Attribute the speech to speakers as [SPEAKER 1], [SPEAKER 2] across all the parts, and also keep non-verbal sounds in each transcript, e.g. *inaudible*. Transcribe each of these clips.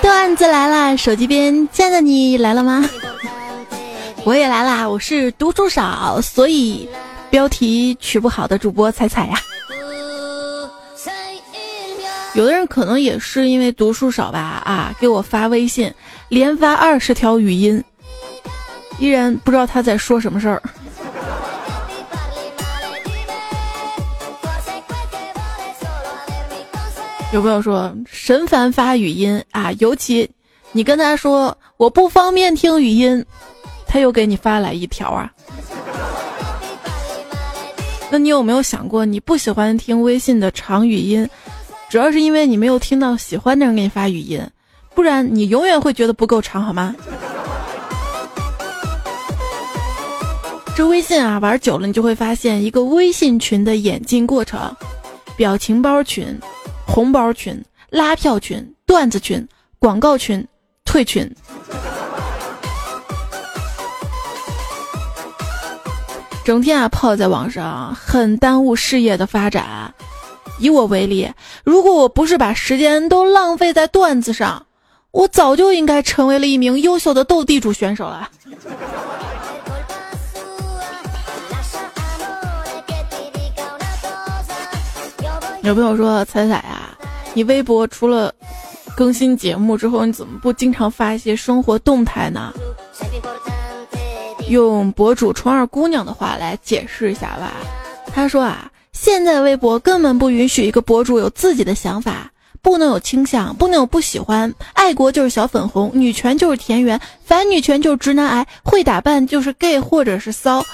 [SPEAKER 1] 段子来了，手机边亲爱的你来了吗？我也来啦，我是读书少，所以标题取不好的主播彩彩呀。有的人可能也是因为读书少吧，啊，给我发微信，连发二十条语音，依然不知道他在说什么事儿。有朋友说神烦发语音啊，尤其你跟他说我不方便听语音，他又给你发来一条啊。那你有没有想过，你不喜欢听微信的长语音，主要是因为你没有听到喜欢的人给你发语音，不然你永远会觉得不够长，好吗？这微信啊，玩久了你就会发现一个微信群的演进过程，表情包群。红包群、拉票群、段子群、广告群、退群，整天啊泡在网上，很耽误事业的发展。以我为例，如果我不是把时间都浪费在段子上，我早就应该成为了一名优秀的斗地主选手了。有朋友说：“彩彩啊，你微博除了更新节目之后，你怎么不经常发一些生活动态呢？”用博主“虫儿姑娘”的话来解释一下吧。他说：“啊，现在微博根本不允许一个博主有自己的想法，不能有倾向，不能有不喜欢。爱国就是小粉红，女权就是田园，反女权就是直男癌，会打扮就是 gay 或者是骚。”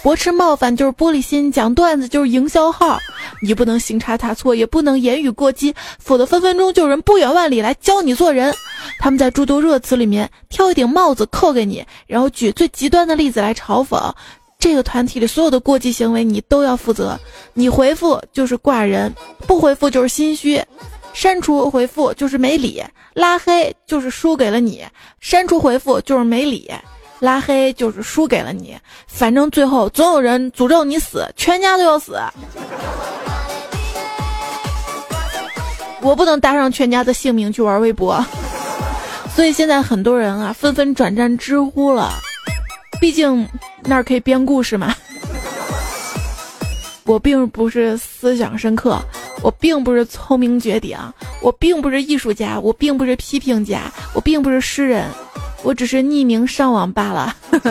[SPEAKER 1] 驳斥冒犯就是玻璃心，讲段子就是营销号，你不能行差踏错，也不能言语过激，否则分分钟就有人不远万里来教你做人。他们在诸多热词里面挑一顶帽子扣给你，然后举最极端的例子来嘲讽。这个团体里所有的过激行为你都要负责，你回复就是挂人，不回复就是心虚，删除回复就是没理，拉黑就是输给了你，删除回复就是没理。拉黑就是输给了你，反正最后总有人诅咒你死，全家都要死。我不能搭上全家的性命去玩微博，所以现在很多人啊纷纷转战知乎了，毕竟那儿可以编故事嘛。我并不是思想深刻，我并不是聪明绝顶，我并不是艺术家，我并不是批评家，我并不是诗人。我只是匿名上网罢了。*laughs*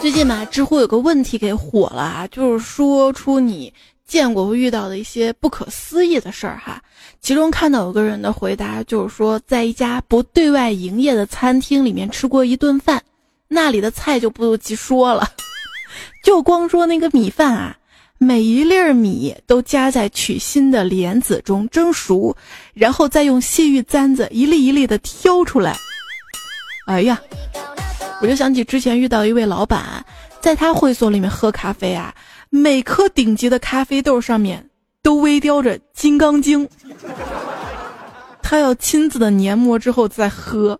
[SPEAKER 1] 最近嘛，知乎有个问题给火了啊，就是说出你见过或遇到的一些不可思议的事儿哈。其中看到有个人的回答，就是说在一家不对外营业的餐厅里面吃过一顿饭，那里的菜就不及说了，*laughs* 就光说那个米饭啊。每一粒米都夹在取芯的莲子中蒸熟，然后再用细玉簪子一粒一粒的挑出来。哎呀，我就想起之前遇到一位老板，在他会所里面喝咖啡啊，每颗顶级的咖啡豆上面都微雕着《金刚经》，他要亲自的研磨之后再喝。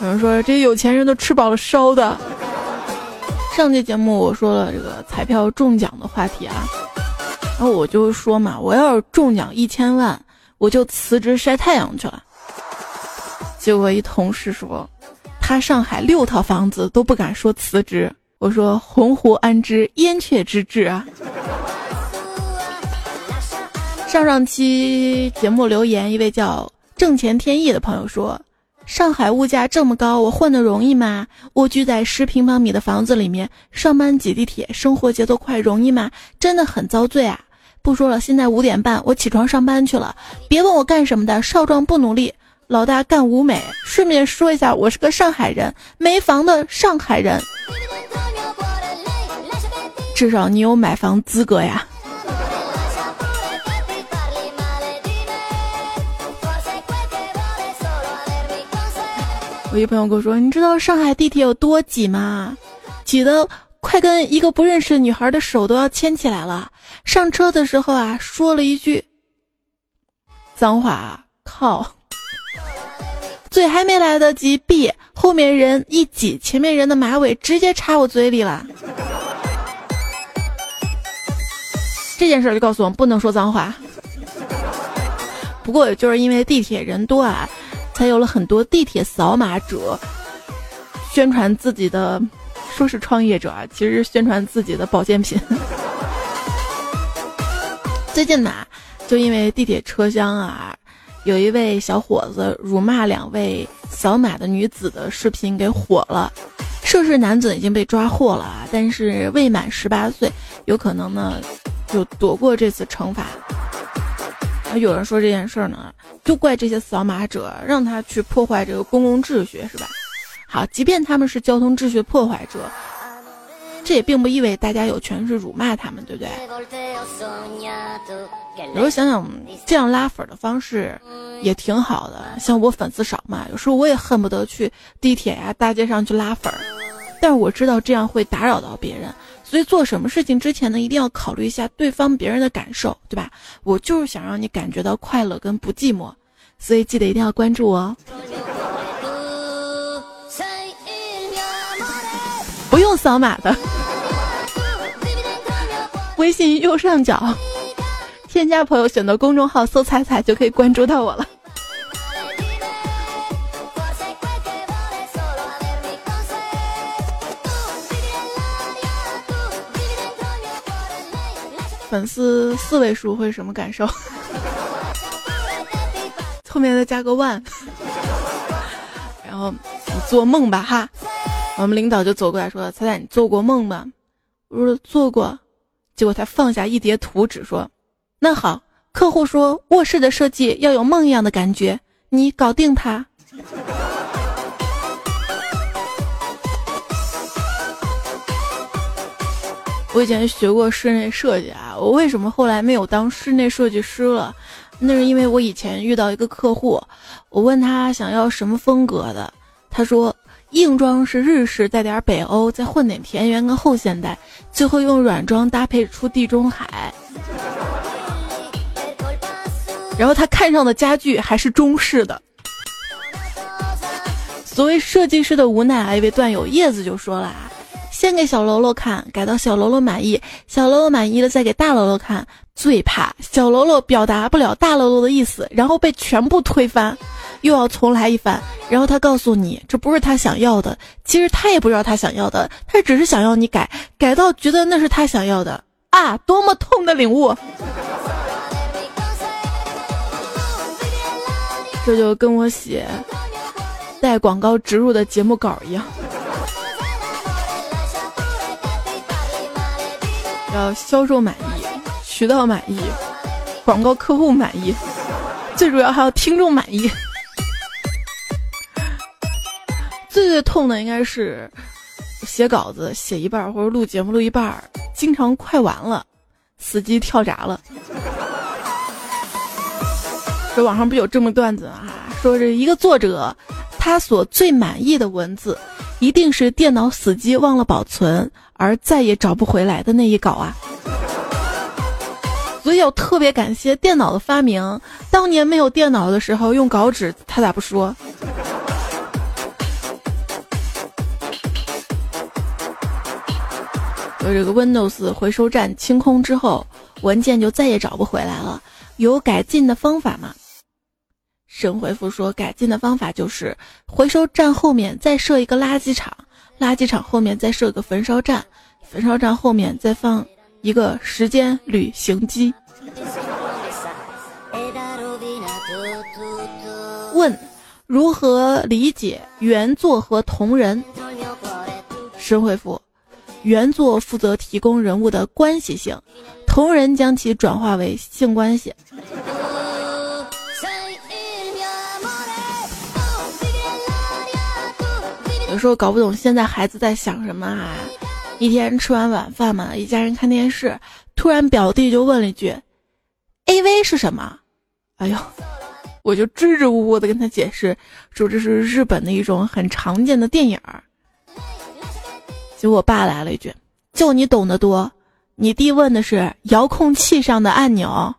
[SPEAKER 1] 有人说这有钱人都吃饱了烧的。上期节目我说了这个彩票中奖的话题啊，然后我就说嘛，我要是中奖一千万，我就辞职晒太阳去了。结果一同事说，他上海六套房子都不敢说辞职。我说鸿鹄安知燕雀之志啊。上上期节目留言一位叫挣钱天意的朋友说。上海物价这么高，我混得容易吗？蜗居在十平方米的房子里面，上班挤地铁，生活节奏快，容易吗？真的很遭罪啊！不说了，现在五点半，我起床上班去了。别问我干什么的，少壮不努力，老大干舞美。顺便说一下，我是个上海人，没房的上海人。至少你有买房资格呀。我一朋友跟我说：“你知道上海地铁有多挤吗？挤得快跟一个不认识的女孩的手都要牵起来了。上车的时候啊，说了一句脏话，靠！嘴还没来得及闭，后面人一挤，前面人的马尾直接插我嘴里了。这件事儿就告诉我们不能说脏话。不过，就是因为地铁人多啊，才有了很多地铁扫码者宣传自己的，说是创业者啊，其实宣传自己的保健品。*laughs* 最近呢，就因为地铁车厢啊，有一位小伙子辱骂两位扫码的女子的视频给火了。涉事男子已经被抓获了啊，但是未满十八岁，有可能呢就躲过这次惩罚。有人说这件事儿呢，就怪这些扫码者让他去破坏这个公共秩序，是吧？好，即便他们是交通秩序破坏者，这也并不意味大家有权是辱骂他们，对不对？有时候想想，这样拉粉的方式也挺好的。像我粉丝少嘛，有时候我也恨不得去地铁呀、大街上去拉粉，但是我知道这样会打扰到别人。所以做什么事情之前呢，一定要考虑一下对方别人的感受，对吧？我就是想让你感觉到快乐跟不寂寞，所以记得一定要关注我哦。不用扫码的，微信右上角添加朋友，选择公众号搜“彩彩”就可以关注到我了。粉丝四位数会是什么感受？*laughs* 后面再加个万，*laughs* 然后你做梦吧哈。我们领导就走过来说：“彩彩，你做过梦吗？”我说：“做过。”结果他放下一叠图纸说：“那好，客户说卧室的设计要有梦一样的感觉，你搞定他。”我以前学过室内设计啊，我为什么后来没有当室内设计师了？那是因为我以前遇到一个客户，我问他想要什么风格的，他说硬装是日式，带点北欧，再混点田园跟后现代，最后用软装搭配出地中海。然后他看上的家具还是中式的。所谓设计师的无奈啊，一位段友叶子就说了啊。先给小喽啰看，改到小喽啰满意，小喽啰满意了再给大喽啰看。最怕小喽啰表达不了大喽啰的意思，然后被全部推翻，又要重来一番。然后他告诉你这不是他想要的，其实他也不知道他想要的，他只是想要你改，改到觉得那是他想要的啊！多么痛的领悟！这就跟我写带广告植入的节目稿一样。要销售满意，渠道满意，广告客户满意，最主要还要听众满意。*laughs* 最最痛的应该是写稿子写一半或者录节目录一半，经常快完了，司机跳闸了。*laughs* 这网上不有这么段子啊？说这一个作者，他所最满意的文字，一定是电脑死机忘了保存。而再也找不回来的那一稿啊！所以要特别感谢电脑的发明。当年没有电脑的时候，用稿纸，他咋不说？有这个 Windows 回收站清空之后，文件就再也找不回来了。有改进的方法吗？神回复说，改进的方法就是回收站后面再设一个垃圾场。垃圾场后面再设个焚烧站，焚烧站后面再放一个时间旅行机。问：如何理解原作和同人？神回复：原作负责提供人物的关系性，同人将其转化为性关系。时候搞不懂现在孩子在想什么啊！一天吃完晚饭嘛，一家人看电视，突然表弟就问了一句：“A V 是什么？”哎呦，我就支支吾吾的跟他解释说这是日本的一种很常见的电影儿。结果我爸来了一句：“就你懂得多，你弟问的是遥控器上的按钮。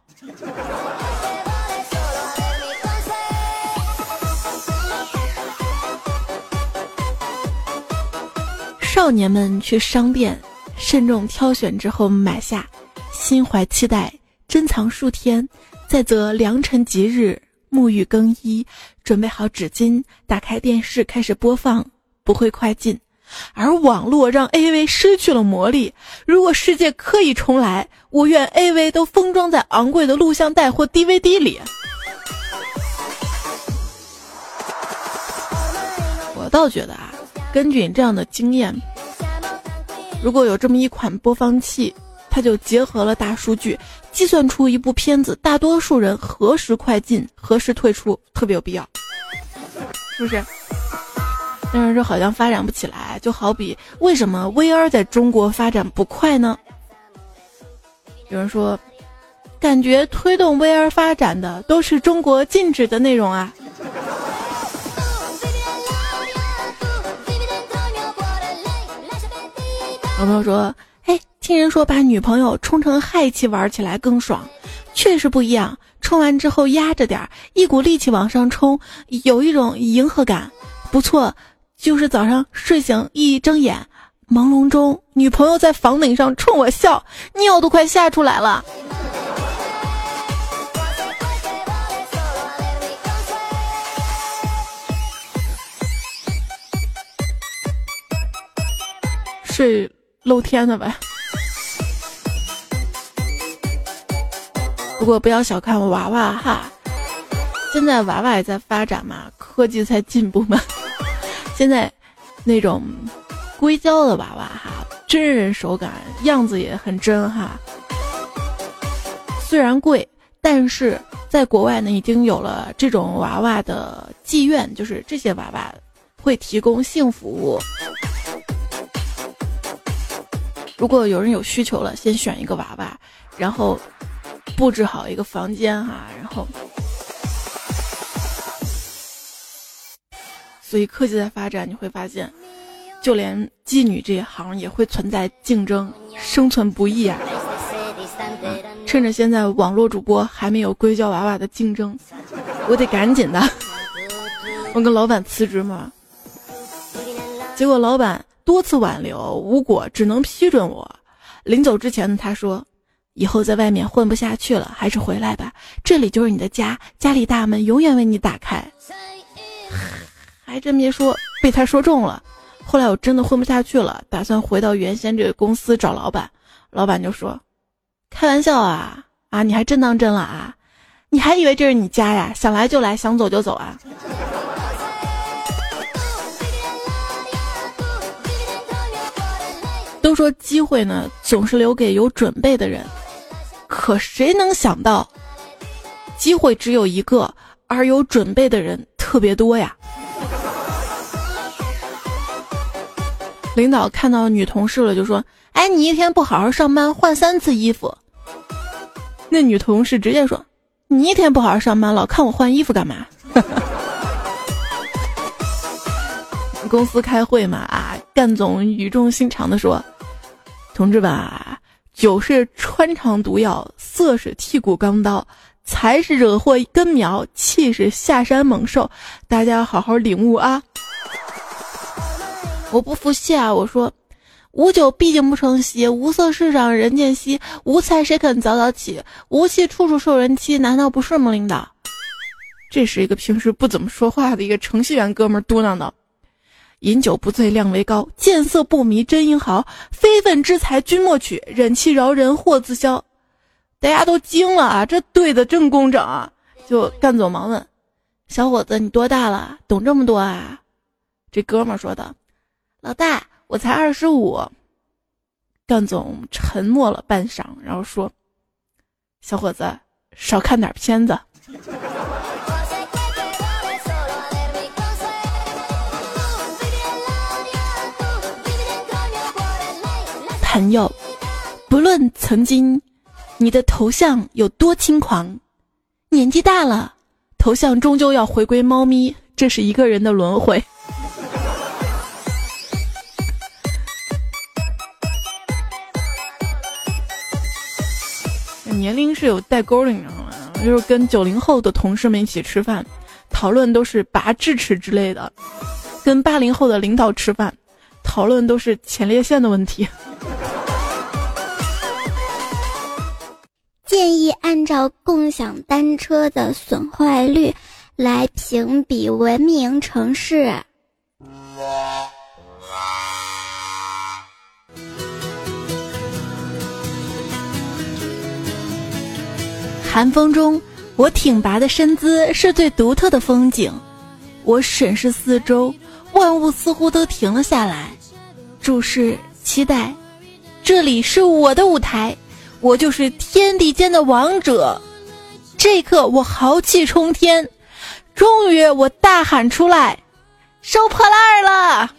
[SPEAKER 1] 少年们去商店，慎重挑选之后买下，心怀期待，珍藏数天，再择良辰吉日沐浴更衣，准备好纸巾，打开电视开始播放，不会快进。而网络让 AV 失去了魔力。如果世界可以重来，我愿 AV 都封装在昂贵的录像带或 DVD 里。我倒觉得啊，根据你这样的经验，如果有这么一款播放器，它就结合了大数据，计算出一部片子，大多数人何时快进，何时退出，特别有必要，是不是？但是这好像发展不起来，就好比为什么 VR 在中国发展不快呢？有人说，感觉推动 VR 发展的都是中国禁止的内容啊。朋友说，哎，听人说把女朋友充成氦气玩起来更爽，确实不一样。充完之后压着点，一股力气往上冲，有一种迎合感，不错。就是早上睡醒一睁眼，朦胧中女朋友在房顶上冲我笑，尿都快吓出来了。睡露天的呗。不过不要小看娃娃哈，现在娃娃也在发展嘛，科技在进步嘛。*laughs* 现在，那种硅胶的娃娃哈，真人手感，样子也很真哈。虽然贵，但是在国外呢，已经有了这种娃娃的妓院，就是这些娃娃会提供性服务。如果有人有需求了，先选一个娃娃，然后布置好一个房间哈，然后。所以科技在发展，你会发现，就连妓女这一行也会存在竞争，生存不易啊！趁着现在网络主播还没有硅胶娃娃的竞争，我得赶紧的。*laughs* 我跟老板辞职嘛，结果老板多次挽留无果，只能批准我。临走之前呢，他说：“以后在外面混不下去了，还是回来吧，这里就是你的家，家里大门永远为你打开。*laughs* ”还真别说，被他说中了。后来我真的混不下去了，打算回到原先这个公司找老板。老板就说：“开玩笑啊，啊，你还真当真了啊？你还以为这是你家呀？想来就来，想走就走啊？”都说机会呢，总是留给有准备的人。可谁能想到，机会只有一个，而有准备的人特别多呀？领导看到女同事了，就说：“哎，你一天不好好上班，换三次衣服。”那女同事直接说：“你一天不好好上班，老看我换衣服干嘛？” *laughs* 公司开会嘛，啊，干总语重心长的说：“同志们啊，酒是穿肠毒药，色是剔骨钢刀，财是惹祸根苗，气是下山猛兽，大家好好领悟啊！”我不服气啊！我说，无酒必竟不成席，无色市场人间稀，无财谁肯早早起，无气处处受人欺，难道不是吗？领导，这是一个平时不怎么说话的一个程序员哥们嘟囔的：“饮酒不醉量为高，见色不迷真英豪，非分之财君莫取，忍气饶人祸自消。”大家都惊了啊！这对的正工整啊！就干总忙问：“小伙子，你多大了？懂这么多啊？”这哥们说的。老大，我才二十五。干总沉默了半晌，然后说：“小伙子，少看点片子。”朋友，不论曾经你的头像有多轻狂，年纪大了，头像终究要回归猫咪，这是一个人的轮回。*laughs* 年龄是有代沟的，你知道吗？就是跟九零后的同事们一起吃饭，讨论都是拔智齿之类的；跟八零后的领导吃饭，讨论都是前列腺的问题。
[SPEAKER 2] 建议按照共享单车的损坏率来评比文明城市。
[SPEAKER 1] 寒风中，我挺拔的身姿是最独特的风景。我审视四周，万物似乎都停了下来，注视、期待。这里是我的舞台。我就是天地间的王者，这一刻我豪气冲天，终于我大喊出来，收破烂儿了。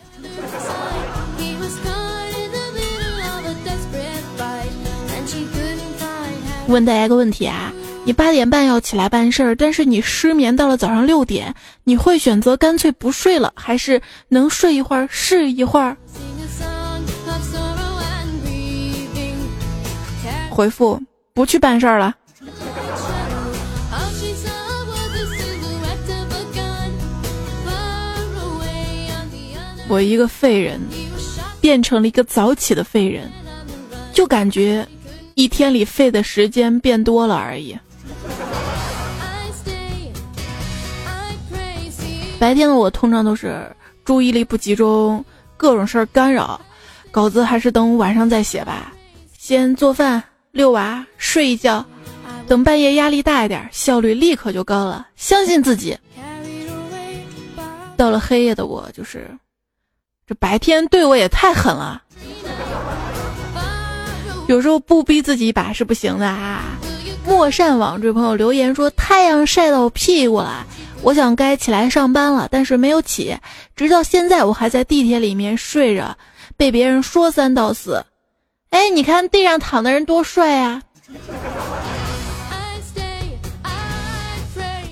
[SPEAKER 1] 问大家一个问题啊，你八点半要起来办事儿，但是你失眠到了早上六点，你会选择干脆不睡了，还是能睡一会儿是一会儿？回复不去办事儿了。我一个废人，变成了一个早起的废人，就感觉一天里废的时间变多了而已。白天的我通常都是注意力不集中，各种事儿干扰，稿子还是等晚上再写吧。先做饭。遛娃，睡一觉，等半夜压力大一点，效率立刻就高了。相信自己。到了黑夜的我，就是这白天对我也太狠了。有时候不逼自己一把是不行的啊。莫善网这位朋友留言说：“太阳晒到我屁股了，我想该起来上班了，但是没有起，直到现在我还在地铁里面睡着，被别人说三道四。”哎，你看地上躺的人多帅啊！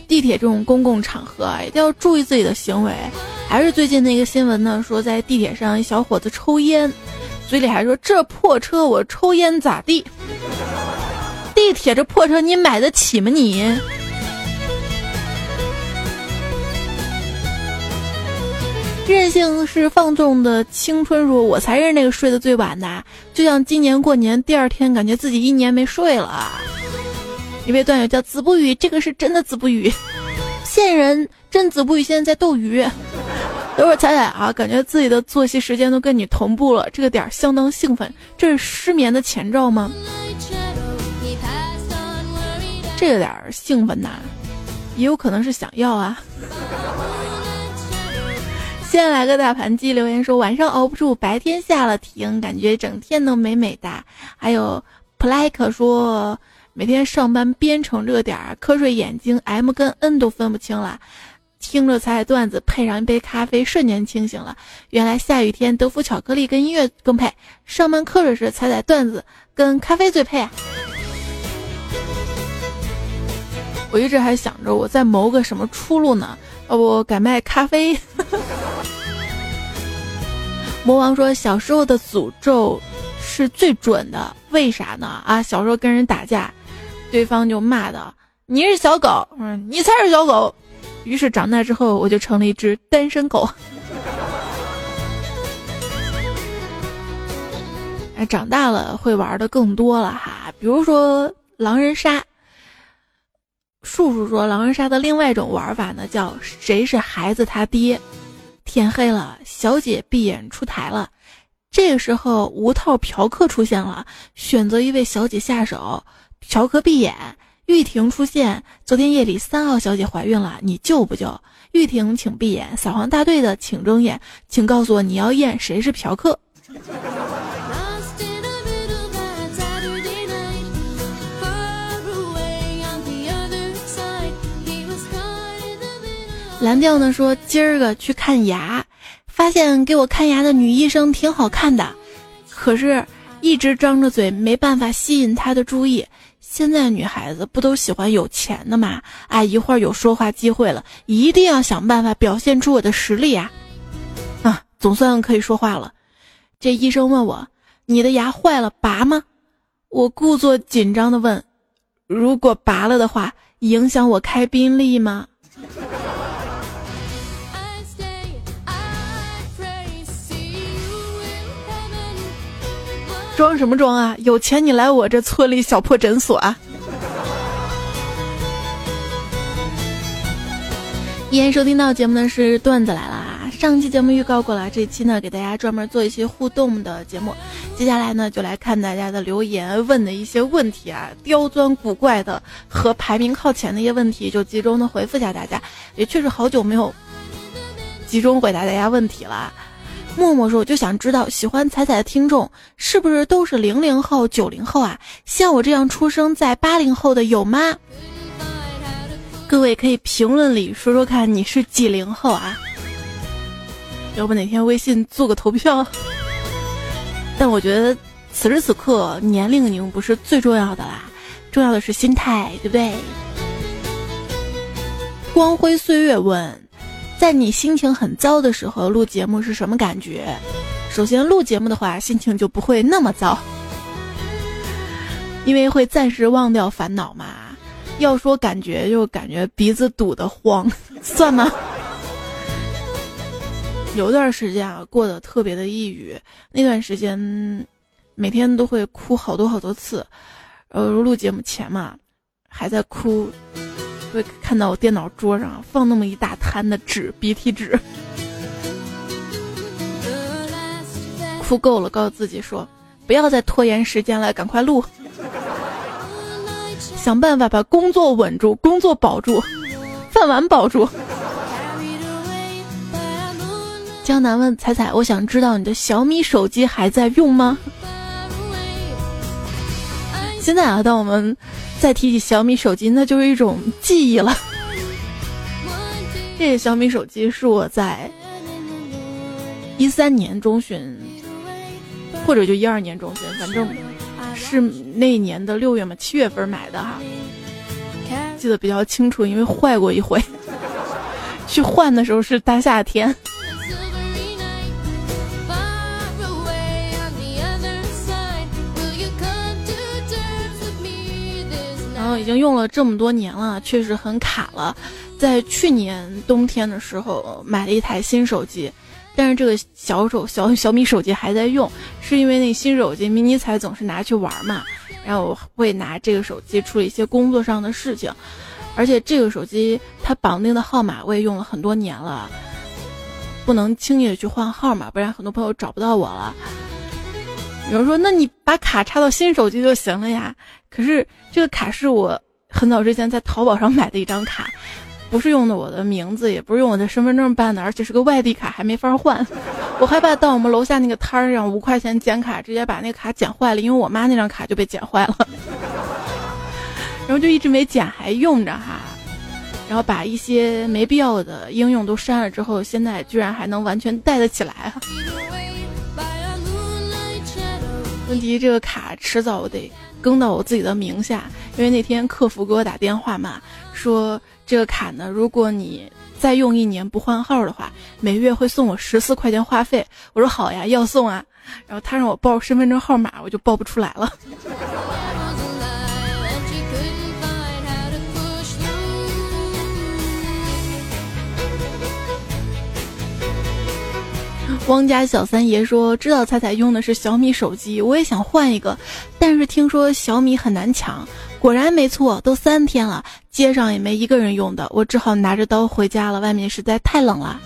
[SPEAKER 1] 地铁这种公共场合，一定要注意自己的行为。还是最近那个新闻呢，说在地铁上一小伙子抽烟，嘴里还说这破车我抽烟咋地？地铁这破车你买得起吗你？任性是放纵的青春，说我才是那个睡得最晚的。就像今年过年第二天，感觉自己一年没睡了。一位段友叫子不语，这个是真的子不语，骗人！真子不语现在在斗鱼。等会儿彩彩啊，感觉自己的作息时间都跟你同步了，这个点儿相当兴奋。这是失眠的前兆吗？这个点儿兴奋呐，也有可能是想要啊。先来个大盘鸡，留言说晚上熬不住，白天下了停，感觉整天都美美哒。还有 Plak 说每天上班编程这个点儿瞌睡，眼睛 M 跟 N 都分不清了。听着彩彩段子，配上一杯咖啡，瞬间清醒了。原来下雨天德芙巧克力跟音乐更配，上班瞌睡时彩彩段子跟咖啡最配啊。我一直还想着我在谋个什么出路呢。要不改卖咖啡？魔王说小时候的诅咒是最准的，为啥呢？啊，小时候跟人打架，对方就骂的你是小狗，嗯，你才是小狗。于是长大之后，我就成了一只单身狗。哎，长大了会玩的更多了哈，比如说狼人杀。叔叔说，狼人杀的另外一种玩法呢，叫谁是孩子他爹。天黑了，小姐闭眼出台了，这个时候无套嫖客出现了，选择一位小姐下手，嫖客闭眼。玉婷出现，昨天夜里三号小姐怀孕了，你救不救？玉婷，请闭眼。扫黄大队的，请睁眼，请告诉我你要验谁是嫖客。蓝调呢说今儿个去看牙，发现给我看牙的女医生挺好看的，可是一直张着嘴，没办法吸引她的注意。现在女孩子不都喜欢有钱的吗？啊，一会儿有说话机会了，一定要想办法表现出我的实力啊！啊，总算可以说话了。这医生问我：“你的牙坏了，拔吗？”我故作紧张的问：“如果拔了的话，影响我开宾利吗？装什么装啊？有钱你来我这村里小破诊所啊！依然收听到节目的是段子来了！上期节目预告过了，这期呢给大家专门做一些互动的节目。接下来呢就来看大家的留言问的一些问题啊，刁钻古怪的和排名靠前的一些问题，就集中的回复一下大家。也确实好久没有集中回答大家问题了。默默说：“我就想知道，喜欢彩彩的听众是不是都是零零后、九零后啊？像我这样出生在八零后的有吗？各位可以评论里说说看，你是几零后啊？要不哪天微信做个投票？但我觉得此时此刻年龄已经不是最重要的啦，重要的是心态，对不对？”光辉岁月问。在你心情很糟的时候录节目是什么感觉？首先录节目的话，心情就不会那么糟，因为会暂时忘掉烦恼嘛。要说感觉，就感觉鼻子堵得慌，*laughs* 算吗？有段时间啊，过得特别的抑郁，那段时间每天都会哭好多好多次，呃，录节目前嘛，还在哭。会看到我电脑桌上放那么一大摊的纸，鼻涕纸，哭够了，告诉自己说，不要再拖延时间了，赶快录，想办法把工作稳住，工作保住，饭碗保住。江南问彩彩，我想知道你的小米手机还在用吗？现在啊，当我们。再提起小米手机，那就是一种记忆了。这小米手机是我在一三年中旬，或者就一二年中旬，反正是那年的六月嘛，七月份买的哈，记得比较清楚，因为坏过一回。去换的时候是大夏天。已经用了这么多年了，确实很卡了。在去年冬天的时候买了一台新手机，但是这个小手小小米手机还在用，是因为那新手机迷你彩总是拿去玩嘛，然后我会拿这个手机处理一些工作上的事情，而且这个手机它绑定的号码我也用了很多年了，不能轻易的去换号码，不然很多朋友找不到我了。有人说，那你把卡插到新手机就行了呀？可是这个卡是我很早之前在淘宝上买的一张卡，不是用的我的名字，也不是用我的身份证办的，而且是个外地卡，还没法换。*laughs* 我害怕到我们楼下那个摊儿上五块钱剪卡，直接把那个卡剪坏了，因为我妈那张卡就被剪坏了，*laughs* 然后就一直没剪，还用着哈。然后把一些没必要的应用都删了之后，现在居然还能完全带得起来。*laughs* 问题这个卡迟早得更到我自己的名下，因为那天客服给我打电话嘛，说这个卡呢，如果你再用一年不换号的话，每月会送我十四块钱话费。我说好呀，要送啊。然后他让我报身份证号码，我就报不出来了。汪家小三爷说：“知道彩彩用的是小米手机，我也想换一个，但是听说小米很难抢。果然没错，都三天了，街上也没一个人用的，我只好拿着刀回家了。外面实在太冷了。”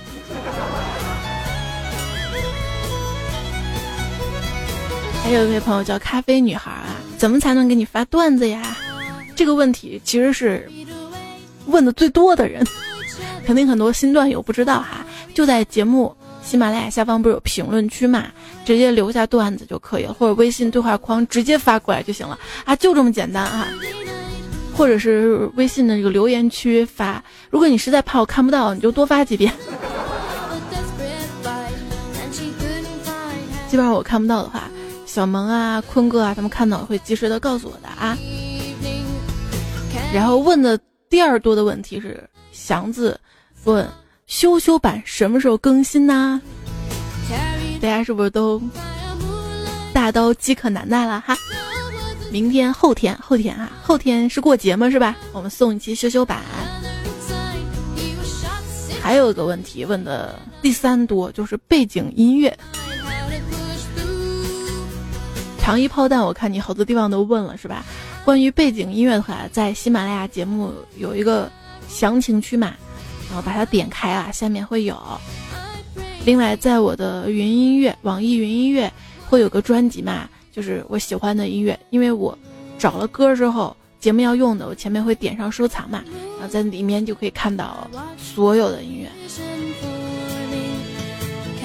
[SPEAKER 1] 还有一位朋友叫咖啡女孩啊，怎么才能给你发段子呀？这个问题其实是问的最多的人，肯定很多新段友不知道哈，就在节目。喜马拉雅下方不是有评论区嘛？直接留下段子就可以了，或者微信对话框直接发过来就行了啊，就这么简单啊！或者是微信的这个留言区发，如果你实在怕我看不到，你就多发几遍。基本上我看不到的话，小萌啊、坤哥啊，他们看到会及时的告诉我的啊。然后问的第二多的问题是祥子问。羞羞版什么时候更新呢？大家是不是都大刀饥渴难耐了哈？明天、后天、后天啊，后天是过节吗？是吧？我们送一期修修版。还有一个问题问的第三多，就是背景音乐。长衣炮弹，我看你好多地方都问了，是吧？关于背景音乐的话，在喜马拉雅节目有一个详情区嘛，然后把它点开啊，下面会有。另外，在我的云音乐、网易云音乐会有个专辑嘛，就是我喜欢的音乐，因为我找了歌之后，节目要用的，我前面会点上收藏嘛，然后在里面就可以看到所有的音乐。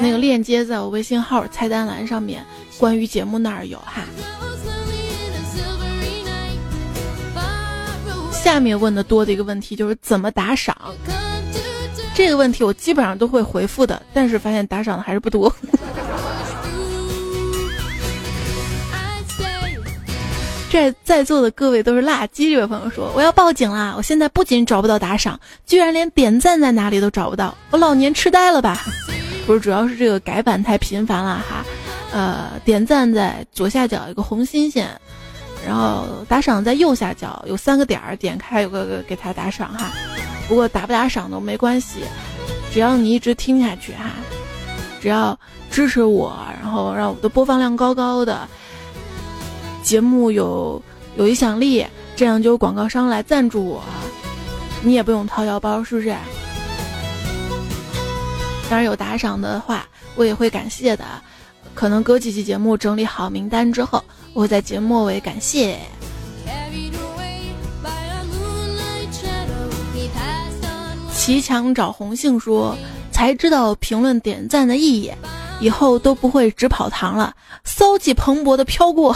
[SPEAKER 1] 那个链接在我微信号菜单栏上面，关于节目那儿有哈。下面问的多的一个问题就是怎么打赏。这个问题我基本上都会回复的，但是发现打赏的还是不多。*laughs* 这在座的各位都是垃圾。这位朋友说：“我要报警啦！我现在不仅找不到打赏，居然连点赞在哪里都找不到。我老年痴呆了吧？*laughs* 不是，主要是这个改版太频繁了哈。呃，点赞在左下角有个红心心，然后打赏在右下角有三个点儿，点开有个个给他打赏哈。”不过打不打赏都没关系，只要你一直听下去哈，只要支持我，然后让我的播放量高高的，节目有有影响力，这样就有广告商来赞助我，你也不用掏腰包，是不是？当然有打赏的话，我也会感谢的。可能隔几期节目整理好名单之后，我会在节目末尾感谢。骑墙找红杏说：“才知道评论点赞的意义，以后都不会只跑堂了，骚气蓬勃的飘过。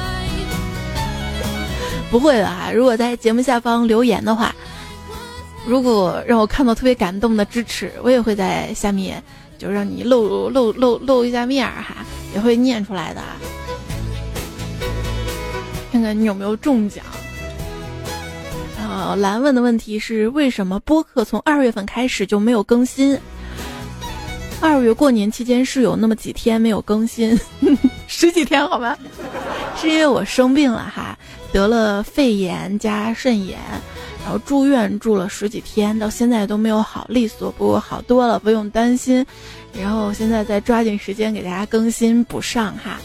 [SPEAKER 1] *laughs* 不会的啊！如果在节目下方留言的话，如果让我看到特别感动的支持，我也会在下面就让你露露露露一下面儿哈，也会念出来的。看看你有没有中奖。”呃，蓝问的问题是为什么播客从二月份开始就没有更新？二月过年期间是有那么几天没有更新，*laughs* 十几天好吗？是因为我生病了哈，得了肺炎加肾炎，然后住院住了十几天，到现在都没有好利索，不过好多了，不用担心。然后现在再抓紧时间给大家更新补上哈，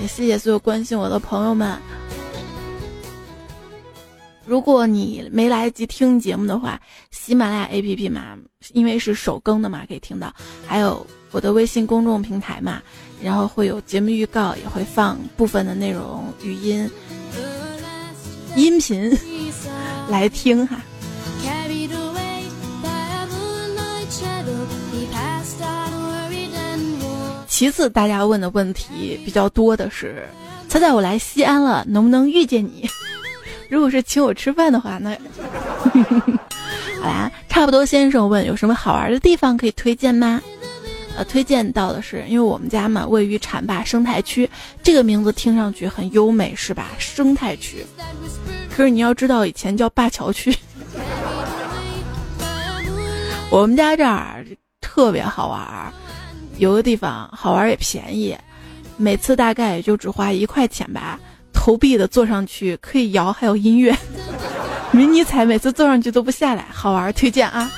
[SPEAKER 1] 也谢谢所有关心我的朋友们。如果你没来得及听节目的话，喜马拉雅 APP 嘛，因为是首更的嘛，可以听到。还有我的微信公众平台嘛，然后会有节目预告，也会放部分的内容语音、音频 *laughs* 来听哈。其次，大家问的问题比较多的是，猜猜我来西安了，能不能遇见你？如果是请我吃饭的话，那 *laughs* 好啦，差不多。先生问有什么好玩的地方可以推荐吗？呃，推荐到的是，因为我们家嘛位于浐灞生态区，这个名字听上去很优美，是吧？生态区。可是你要知道，以前叫灞桥区。*laughs* 我们家这儿特别好玩，有个地方好玩也便宜，每次大概也就只花一块钱吧。投币的坐上去可以摇，还有音乐，*laughs* 迷你彩每次坐上去都不下来，好玩，推荐啊！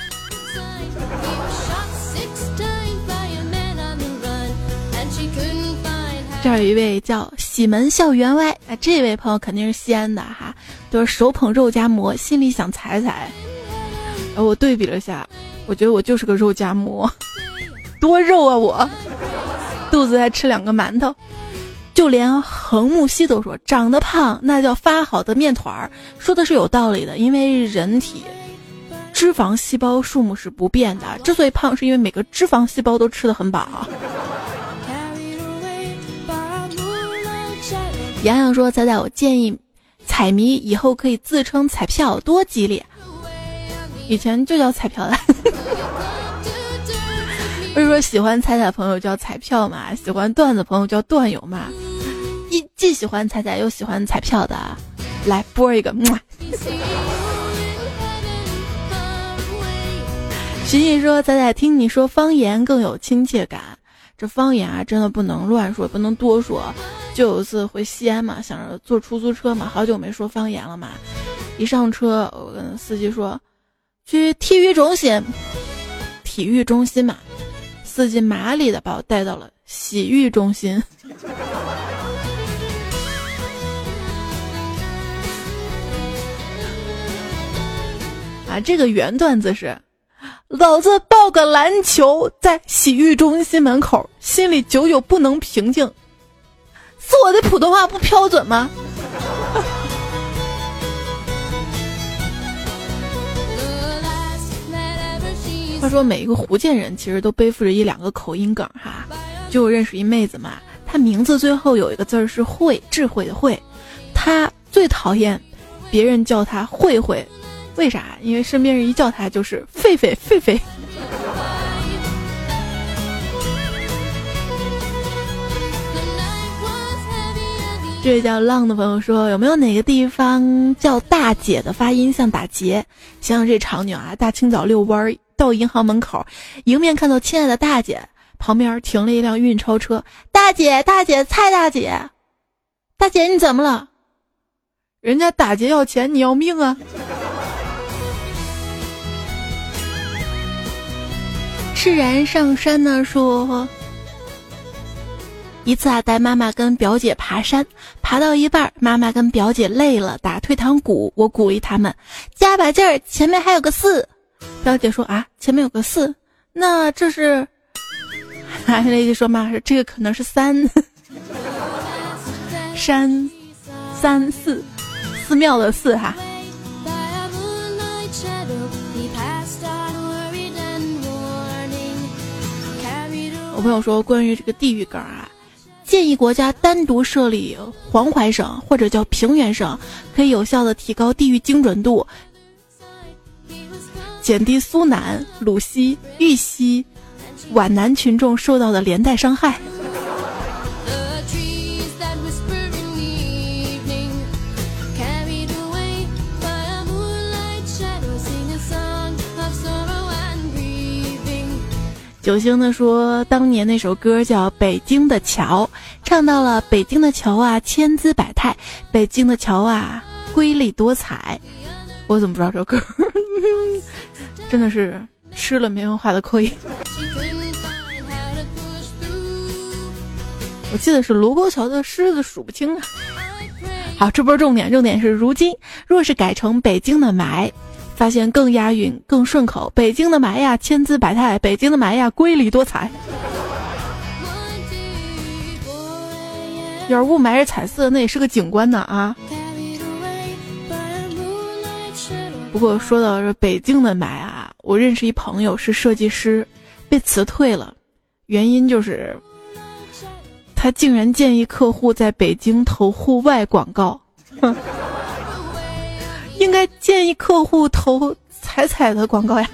[SPEAKER 1] 这儿有一位叫喜门笑员外，哎，这位朋友肯定是西安的哈，就是手捧肉夹馍，心里想踩踩。我对比了一下，我觉得我就是个肉夹馍，多肉啊我，肚子还吃两个馒头。就连横木西都说长得胖那叫发好的面团儿，说的是有道理的。因为人体脂肪细胞数目是不变的，之所以胖是因为每个脂肪细胞都吃的很饱。洋洋说：“仔仔，我建议彩迷以后可以自称彩票，多吉利。以前就叫彩票的。不是说喜欢彩彩朋友叫彩票嘛，喜欢段子朋友叫段友嘛。一既喜欢彩彩又喜欢彩票的，来播一个。徐徐说：“彩彩听你说方言更有亲切感，这方言啊真的不能乱说，不能多说。就有一次回西安嘛，想着坐出租车嘛，好久没说方言了嘛。一上车，我跟司机说去体育中心，体育中心嘛。司机麻利的把我带到了洗浴中心。*laughs* 啊，这个原段子是。老子抱个篮球在洗浴中心门口，心里久久不能平静。是我的普通话不标准吗？话说每一个福建人其实都背负着一两个口音梗哈。就我认识一妹子嘛，她名字最后有一个字儿是“慧”，智慧的“慧”。她最讨厌别人叫她“慧慧”。为啥？因为身边人一叫她就是狒狒狒狒。这位叫浪的朋友说：“有没有哪个地方叫大姐的发音像打劫？想想这场景啊，大清早遛弯儿到银行门口，迎面看到亲爱的大姐，旁边停了一辆运钞车。大姐，大姐，蔡大姐，大姐你怎么了？人家打劫要钱，你要命啊！”释然上山呢，说一次啊，带妈妈跟表姐爬山，爬到一半，妈妈跟表姐累了，打退堂鼓，我鼓励他们加把劲儿，前面还有个四。表姐说啊，前面有个四，那这是，*laughs* 还那就说嘛说这个可能是三，*laughs* 山三四，寺庙的寺哈。我朋友说，关于这个地域梗啊，建议国家单独设立黄淮省或者叫平原省，可以有效的提高地域精准度，减低苏南、鲁西、豫西、皖南群众受到的连带伤害。九星的说，当年那首歌叫《北京的桥》，唱到了北京的桥啊，千姿百态；北京的桥啊，瑰丽多彩。我怎么不知道这首歌？*laughs* 真的是吃了没文化的亏。我记得是卢沟桥的狮子数不清啊。好，这不是重点，重点是如今若是改成北京的霾。发现更押韵、更顺口。北京的霾呀，千姿百态；北京的霾呀，瑰丽多彩。要是雾霾是彩色，那也是个景观呢啊！不过说到这北京的霾啊，我认识一朋友是设计师，被辞退了，原因就是他竟然建议客户在北京投户外广告。哼。*laughs* 应该建议客户投彩彩的广告呀。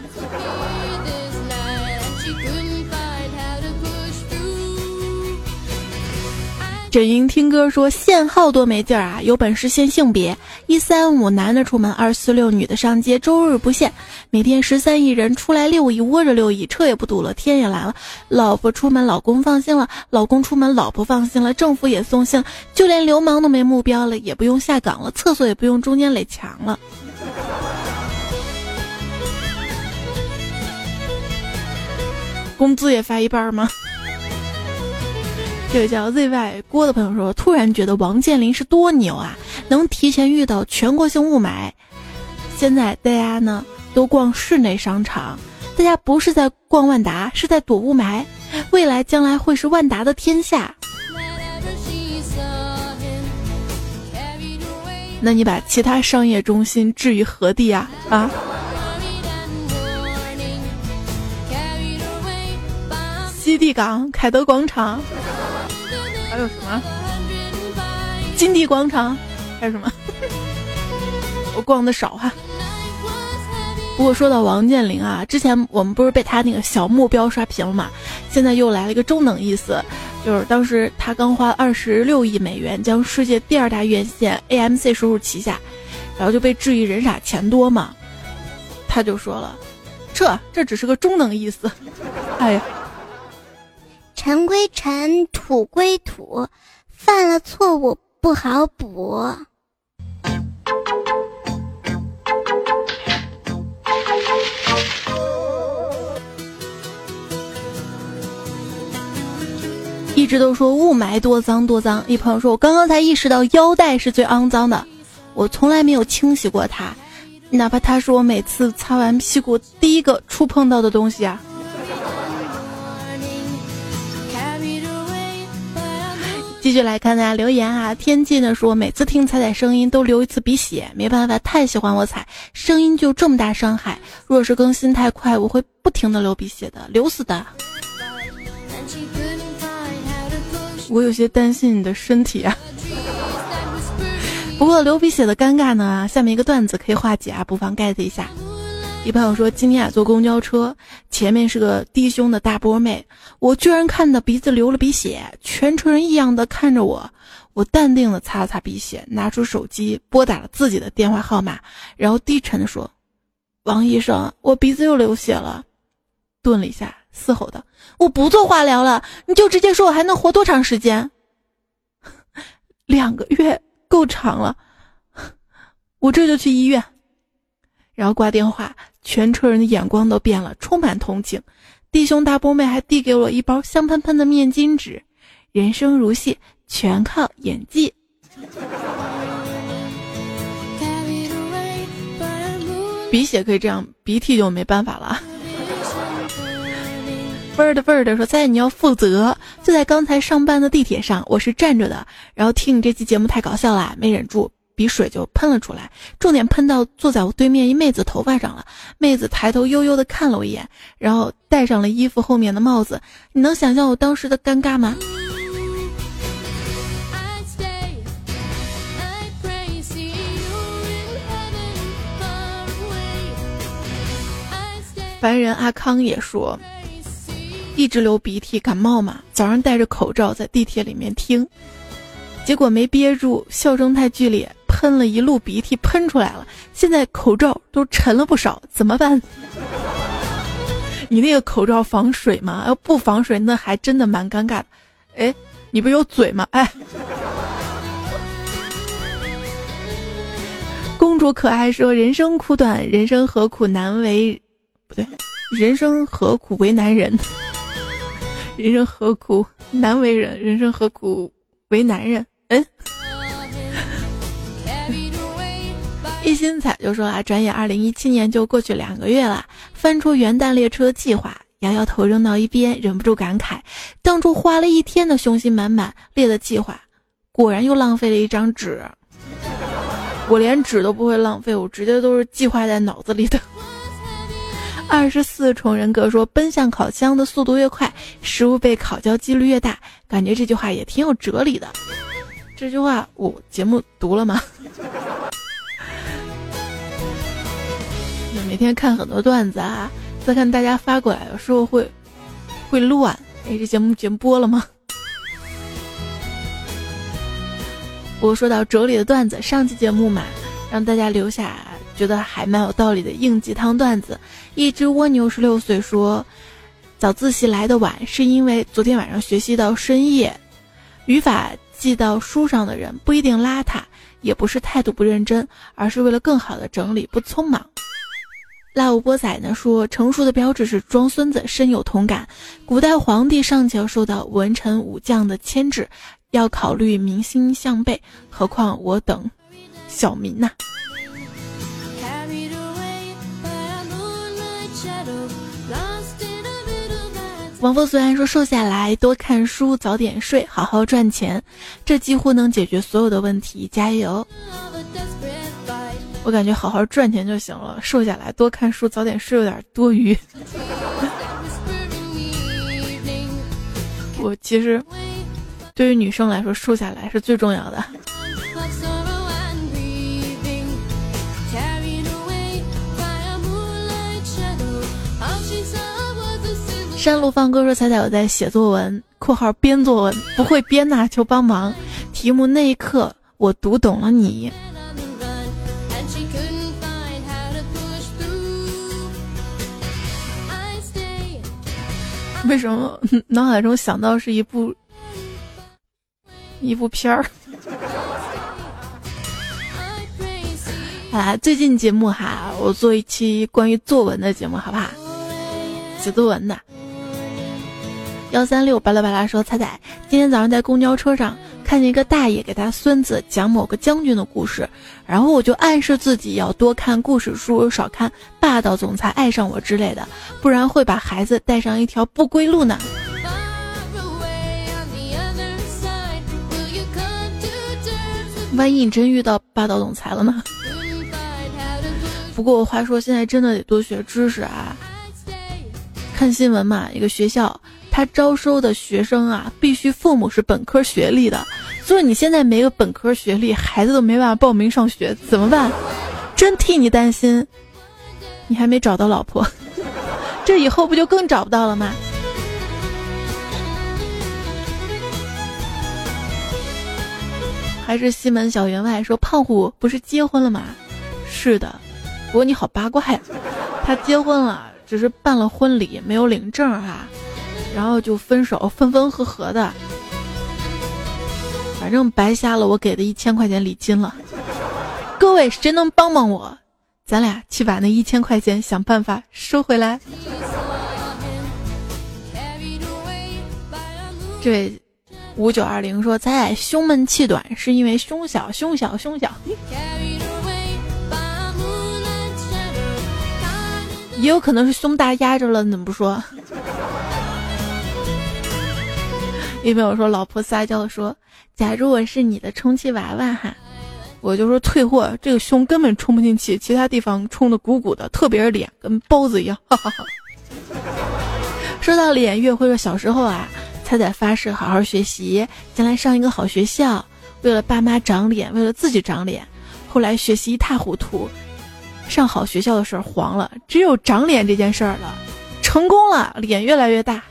[SPEAKER 1] 枕英听歌说限号多没劲儿啊！有本事限性别，一三五男的出门，二四六女的上街，周日不限。每天十三亿人出来六亿，窝着六亿，车也不堵了，天也蓝了。老婆出门，老公放心了；老公出门，老婆放心了。政府也松心，就连流氓都没目标了，也不用下岗了，厕所也不用中间垒墙了。工资也发一半吗？这个叫 ZY 郭的朋友说：“突然觉得王健林是多牛啊，能提前遇到全国性雾霾。现在大家呢都逛室内商场，大家不是在逛万达，是在躲雾霾。未来将来会是万达的天下。那你把其他商业中心置于何地啊？啊？基地港、凯德广场。”还有什么？金地广场，还有什么？*laughs* 我逛的少哈。不过说到王健林啊，之前我们不是被他那个小目标刷屏了嘛？现在又来了一个中等意思，就是当时他刚花二十六亿美元将世界第二大院线 AMC 收入旗下，然后就被质疑人傻钱多嘛。他就说了，这这只是个中等意思。哎呀。
[SPEAKER 2] 尘归尘，土归土，犯了错误不好补。
[SPEAKER 1] 一直都说雾霾多脏多脏，一朋友说，我刚刚才意识到腰带是最肮脏的，我从来没有清洗过它，哪怕它是我每次擦完屁股第一个触碰到的东西啊。继续来看大家留言啊，天气呢说每次听彩彩声音都流一次鼻血，没办法，太喜欢我彩声音就这么大伤害，若是更新太快，我会不停的流鼻血的，流死的。我有些担心你的身体啊。*laughs* 不过流鼻血的尴尬呢，下面一个段子可以化解啊，不妨 get 一下。一朋友说今天啊坐公交车，前面是个低胸的大波妹，我居然看到鼻子流了鼻血，全车人异样的看着我，我淡定的擦了擦鼻血，拿出手机拨打了自己的电话号码，然后低沉的说：“王医生，我鼻子又流血了。”顿了一下。嘶吼的，我不做化疗了，你就直接说我还能活多长时间？*laughs* 两个月够长了，我这就去医院。然后挂电话，全车人的眼光都变了，充满同情。弟兄大波妹还递给我一包香喷喷的面巾纸。人生如戏，全靠演技。鼻血可以这样，鼻涕就没办法了。味儿的味儿的说：“在你要负责。”就在刚才上班的地铁上，我是站着的，然后听你这期节目太搞笑了，没忍住，鼻水就喷了出来，重点喷到坐在我对面一妹子头发上了。妹子抬头悠悠的看了我一眼，然后戴上了衣服后面的帽子。你能想象我当时的尴尬吗？凡人阿康也说。一直流鼻涕，感冒嘛。早上戴着口罩在地铁里面听，结果没憋住，笑声太剧烈，喷了一路鼻涕喷出来了。现在口罩都沉了不少，怎么办？*laughs* 你那个口罩防水吗？要不防水，那还真的蛮尴尬的。哎，你不是有嘴吗？哎，公主可爱说：“人生苦短，人生何苦难为？不对，人生何苦为难人？” *laughs* 人生何苦难为人，人生何苦为难人？嗯，一心彩就说啊，转眼二零一七年就过去两个月了，翻出元旦列车计划，摇摇头扔到一边，忍不住感慨，当初花了一天的雄心满满列的计划，果然又浪费了一张纸。我连纸都不会浪费，我直接都是计划在脑子里的。二十四重人格说：“奔向烤箱的速度越快，食物被烤焦几率越大。”感觉这句话也挺有哲理的。这句话我节目读了吗？每天看很多段子啊，再看大家发过来，有时候会会乱。哎，这节目节目播了吗？我说到哲理的段子，上期节目嘛，让大家留下。觉得还蛮有道理的应鸡汤段子。一只蜗牛十六岁说：“早自习来的晚，是因为昨天晚上学习到深夜。语法记到书上的人不一定邋遢，也不是态度不认真，而是为了更好的整理，不匆忙。”辣五波仔呢说：“成熟的标志是装孙子，深有同感。古代皇帝尚且受到文臣武将的牵制，要考虑民心向背，何况我等小民呐。”王峰虽然说瘦下来，多看书，早点睡，好好赚钱，这几乎能解决所有的问题。加油！我感觉好好赚钱就行了，瘦下来，多看书，早点睡有点多余。*laughs* 我其实对于女生来说，瘦下来是最重要的。山路放歌说：“彩彩，我在写作文（括号编作文），不会编呐，求帮忙。题目那一刻我读懂了你。*laughs* 为什么 *laughs* 脑海中想到是一部一部片儿。*laughs* 啊，最近节目哈，我做一期关于作文的节目，好不好？写作文的。幺三六巴拉巴拉说：“彩彩，今天早上在公交车上看见一个大爷给他孙子讲某个将军的故事，然后我就暗示自己要多看故事书，少看霸道总裁爱上我之类的，不然会把孩子带上一条不归路呢。万一你真遇到霸道总裁了呢？不过话说，现在真的得多学知识啊！看新闻嘛，一个学校。”他招收的学生啊，必须父母是本科学历的，所以你现在没个本科学历，孩子都没办法报名上学，怎么办？真替你担心。你还没找到老婆，*laughs* 这以后不就更找不到了吗？还是西门小员外说，胖虎不是结婚了吗？是的，不过你好八卦呀，他结婚了，只是办了婚礼，没有领证哈。然后就分手，分分合合的，反正白瞎了我给的一千块钱礼金了。各位，谁能帮帮我？咱俩去把那一千块钱想办法收回来。这位五九二零说：“咱俩胸闷气短，是因为胸小，胸小，胸小。也有可能是胸大压着了，你怎么不说？”一朋友说：“老婆撒娇说，假如我是你的充气娃娃哈，我就说退货，这个胸根本充不进去，其他地方充的鼓鼓的，特别是脸跟包子一样。”哈哈哈。说到脸，月辉说小时候啊，彩彩发誓好好学习，将来上一个好学校，为了爸妈长脸，为了自己长脸。后来学习一塌糊涂，上好学校的事儿黄了，只有长脸这件事儿了，成功了，脸越来越大。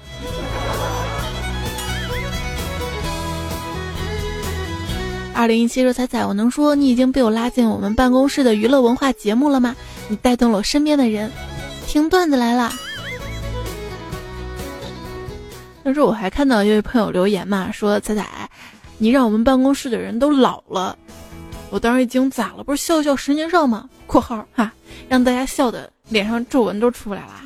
[SPEAKER 1] 二零一七说彩彩，我能说你已经被我拉进我们办公室的娱乐文化节目了吗？你带动了我身边的人，听段子来了。那时候我还看到一位朋友留言嘛，说彩彩，你让我们办公室的人都老了。我当时一惊，咋了？不是笑笑十年少吗？（括号哈，让大家笑的脸上皱纹都出来了。）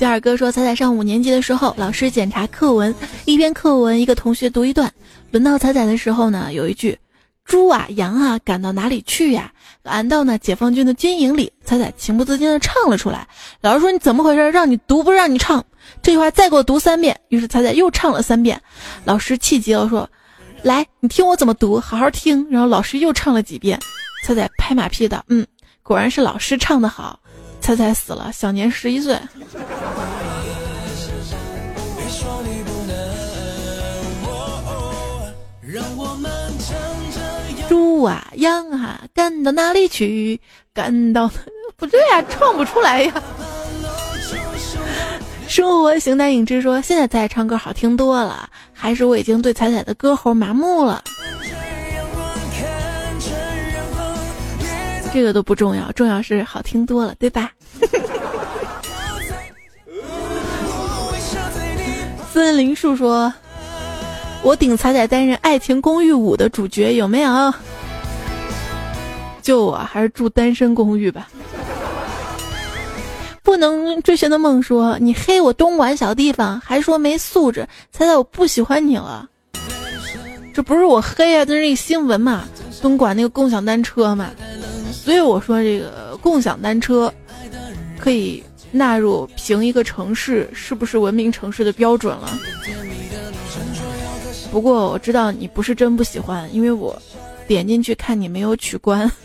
[SPEAKER 1] 小二哥说：“彩彩上五年级的时候，老师检查课文，一篇课文一个同学读一段，轮到彩彩的时候呢，有一句‘猪啊羊啊赶到哪里去呀？’赶到呢解放军的军营里。彩彩情不自禁的唱了出来。老师说你怎么回事？让你读不让你唱？这句话再给我读三遍。于是彩彩又唱了三遍。老师气急了说：‘来，你听我怎么读，好好听。’然后老师又唱了几遍。彩彩拍马屁的，嗯，果然是老师唱的好。”彩彩死了，享年十一岁。猪啊羊啊，赶到哪里去？赶到 *laughs* 不对呀，唱不出来呀。*laughs* 生活形单影只说，现在彩彩唱歌好听多了，还是我已经对彩彩的歌喉麻木了？这个都不重要，重要是好听多了，对吧？*laughs* 森林树说：“我顶彩彩担任《爱情公寓五》的主角，有没有？就我还是住单身公寓吧。不能追寻的梦说：你黑我东莞小地方，还说没素质，彩彩我不喜欢你了。这不是我黑啊，这是一新闻嘛，东莞那个共享单车嘛。”所以我说，这个共享单车可以纳入评一个城市是不是文明城市的标准了。不过我知道你不是真不喜欢，因为我点进去看你没有取关。*laughs*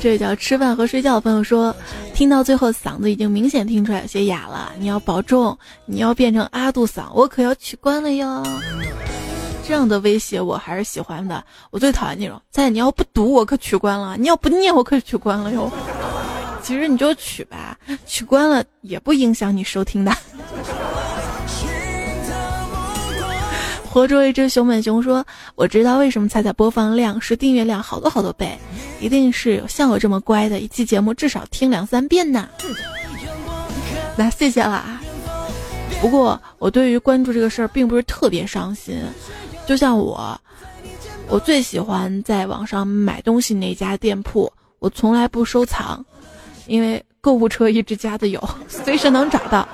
[SPEAKER 1] 这叫吃饭和睡觉。朋友说，听到最后嗓子已经明显听出来有些哑了，你要保重，你要变成阿杜嗓，我可要取关了哟。这样的威胁我还是喜欢的。我最讨厌那种，在你要不读我可取关了，你要不念我可取关了哟。其实你就取吧，取关了也不影响你收听的。*laughs* 活捉一只熊本熊说：“我知道为什么彩彩播放量是订阅量好多好多倍，一定是有像我这么乖的，一期节目至少听两三遍呢。*laughs* ”那谢谢了啊。不过我对于关注这个事儿并不是特别伤心，就像我，我最喜欢在网上买东西那家店铺，我从来不收藏，因为购物车一直加的有，随时能找到。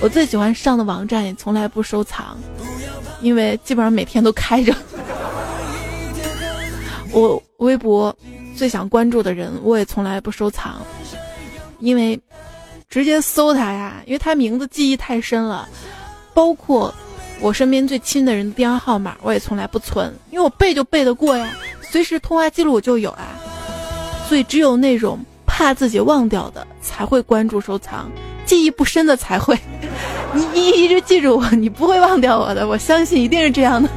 [SPEAKER 1] 我最喜欢上的网站也从来不收藏，因为基本上每天都开着。我微博最想关注的人，我也从来不收藏，因为直接搜他呀，因为他名字记忆太深了。包括我身边最亲的人的电话号码，我也从来不存，因为我背就背得过呀，随时通话记录我就有啊。所以只有那种怕自己忘掉的，才会关注收藏。记忆不深的才会，*laughs* 你一一直记住我，你不会忘掉我的，我相信一定是这样的。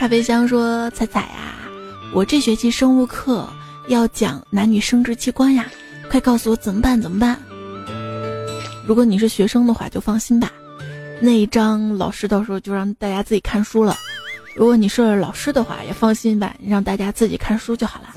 [SPEAKER 1] 咖啡香说：“彩彩呀，我这学期生物课要讲男女生殖器官呀，快告诉我怎么办？怎么办？”如果你是学生的话，就放心吧，那一章老师到时候就让大家自己看书了。如果你是老师的话，也放心吧，让大家自己看书就好了。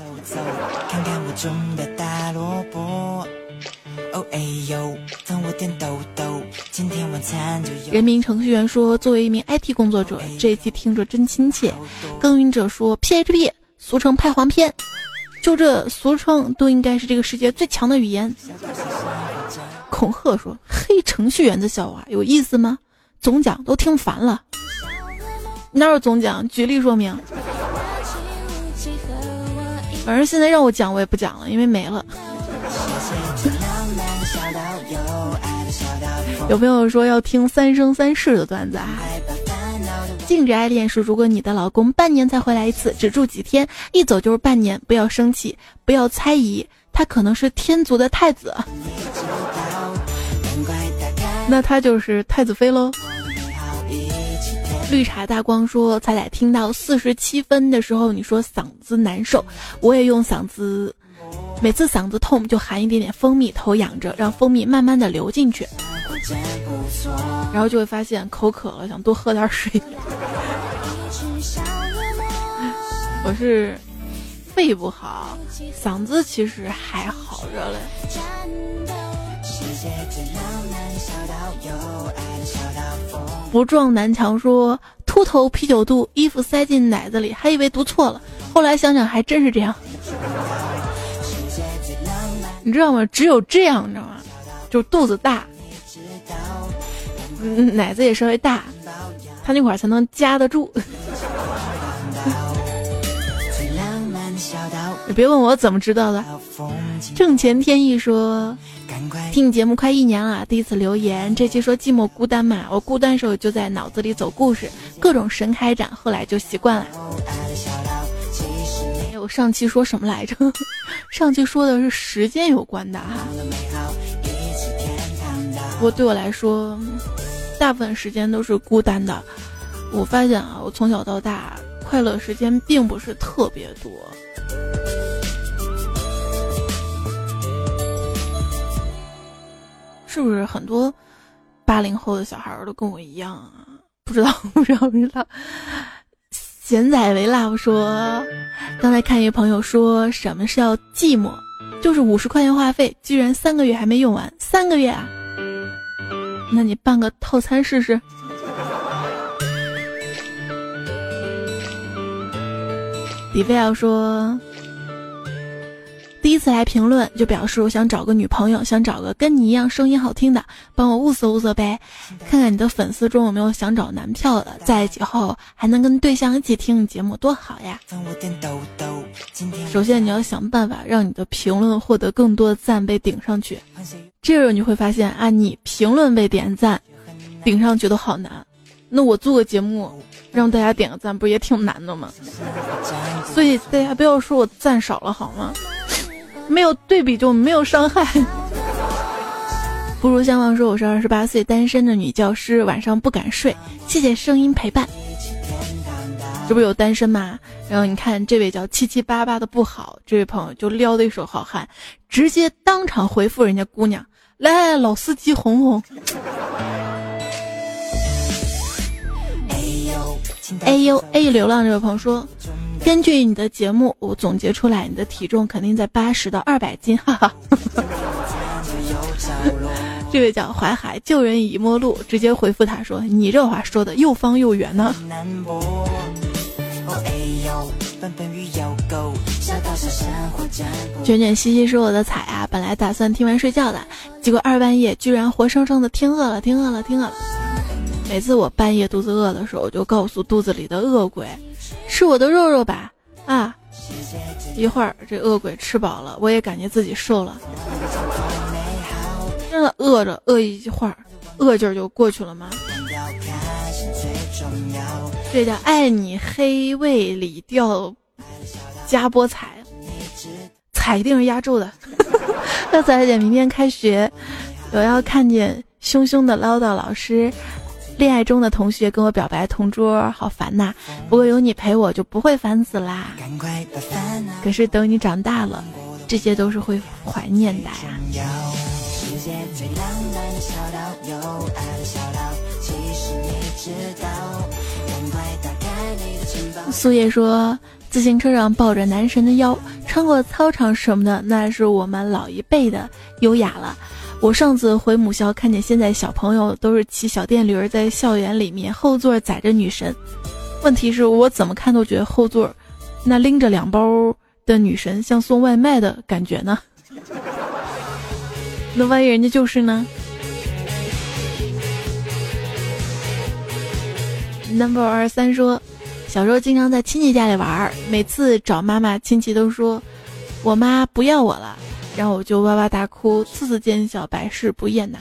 [SPEAKER 1] 人民程序员说：“作为一名 IT 工作者，这一期听着真亲切。”耕耘者说：“PHP，俗称拍黄片，就这俗称都应该是这个世界最强的语言。”恐吓说：“黑程序员的笑话有意思吗？总讲都听烦了。哪有总讲？举例说明。反正现在让我讲，我也不讲了，因为没了。”有朋友说要听《三生三世》的段子啊。禁止爱恋是：如果你的老公半年才回来一次，只住几天，一走就是半年，不要生气，不要猜疑，他可能是天族的太子。*laughs* 那他就是太子妃喽。绿茶大光说：“彩彩听到四十七分的时候，你说嗓子难受，我也用嗓子，每次嗓子痛就含一点点蜂蜜，头仰着，让蜂蜜慢慢的流进去，然后就会发现口渴了，想多喝点水。*laughs* 我是肺不好，嗓子其实还好着嘞。”不撞南墙说秃头啤酒肚，衣服塞进奶子里，还以为读错了，后来想想还真是这样。你知道吗？只有这样，你知道吗？就肚子大，奶子也稍微大，他那块才能夹得住。你 *laughs* 别问我怎么知道的。挣钱天意说。听你节目快一年了，第一次留言。这期说寂寞孤单嘛，我孤单时候就在脑子里走故事，各种神开展，后来就习惯了。我上期说什么来着？*laughs* 上期说的是时间有关的哈。不过对我来说，大部分时间都是孤单的。我发现啊，我从小到大快乐时间并不是特别多。是不是很多八零后的小孩都跟我一样啊？不知道，不知道，*laughs* 不知道。咸仔为 love 说，刚才看一个朋友说什么是要寂寞，就是五十块钱话费，居然三个月还没用完，三个月啊？那你办个套餐试试。李飞要说。第一次来评论就表示我想找个女朋友，想找个跟你一样声音好听的，帮我物色物色呗。看看你的粉丝中有没有想找男票的，在一起后还能跟对象一起听你节目，多好呀！首先你要想办法让你的评论获得更多的赞被顶上去，这时候你会发现啊，你评论被点赞，顶上去都好难。那我做个节目让大家点个赞，不也挺难的吗？所以大家不要说我赞少了好吗？没有对比就没有伤害。不如相望说我是二十八岁单身的女教师，晚上不敢睡，谢谢声音陪伴。这不有单身吗？然后你看这位叫七七八八的不好，这位朋友就撩的一手好汉，直接当场回复人家姑娘：“来，老司机哄哄。”哎呦哎，流浪这位朋友说，根据你的节目，我总结出来你的体重肯定在八十到二百斤，哈哈。*laughs* 这位叫淮海救人已陌路，直接回复他说：“你这话说的又方又圆呢。”卷卷兮兮是我的彩啊，本来打算听完睡觉的，结果二半夜居然活生生的听饿了，听饿了，听饿了。每次我半夜肚子饿的时候，我就告诉肚子里的恶鬼，吃我的肉肉吧！啊，一会儿这恶鬼吃饱了，我也感觉自己瘦了。真的饿着饿一会儿，饿劲儿就过去了吗？这叫爱你黑胃里掉加波彩，彩一定是压轴的。*laughs* 那彩姐明天开学，我要看见凶凶的唠叨老师。恋爱中的同学跟我表白，同桌好烦呐。不过有你陪我就不会烦死啦。可是等你长大了，这些都是会怀念的呀。苏叶说，自行车上抱着男神的腰，穿过操场什么的，那是我们老一辈的优雅了。我上次回母校，看见现在小朋友都是骑小电驴在校园里面后座载着女神。问题是我怎么看都觉得后座那拎着两包的女神像送外卖的感觉呢？*laughs* 那万一人家就是呢？Number 二三说，小时候经常在亲戚家里玩，每次找妈妈，亲戚都说我妈不要我了。然后我就哇哇大哭，次次见小百试不厌呐。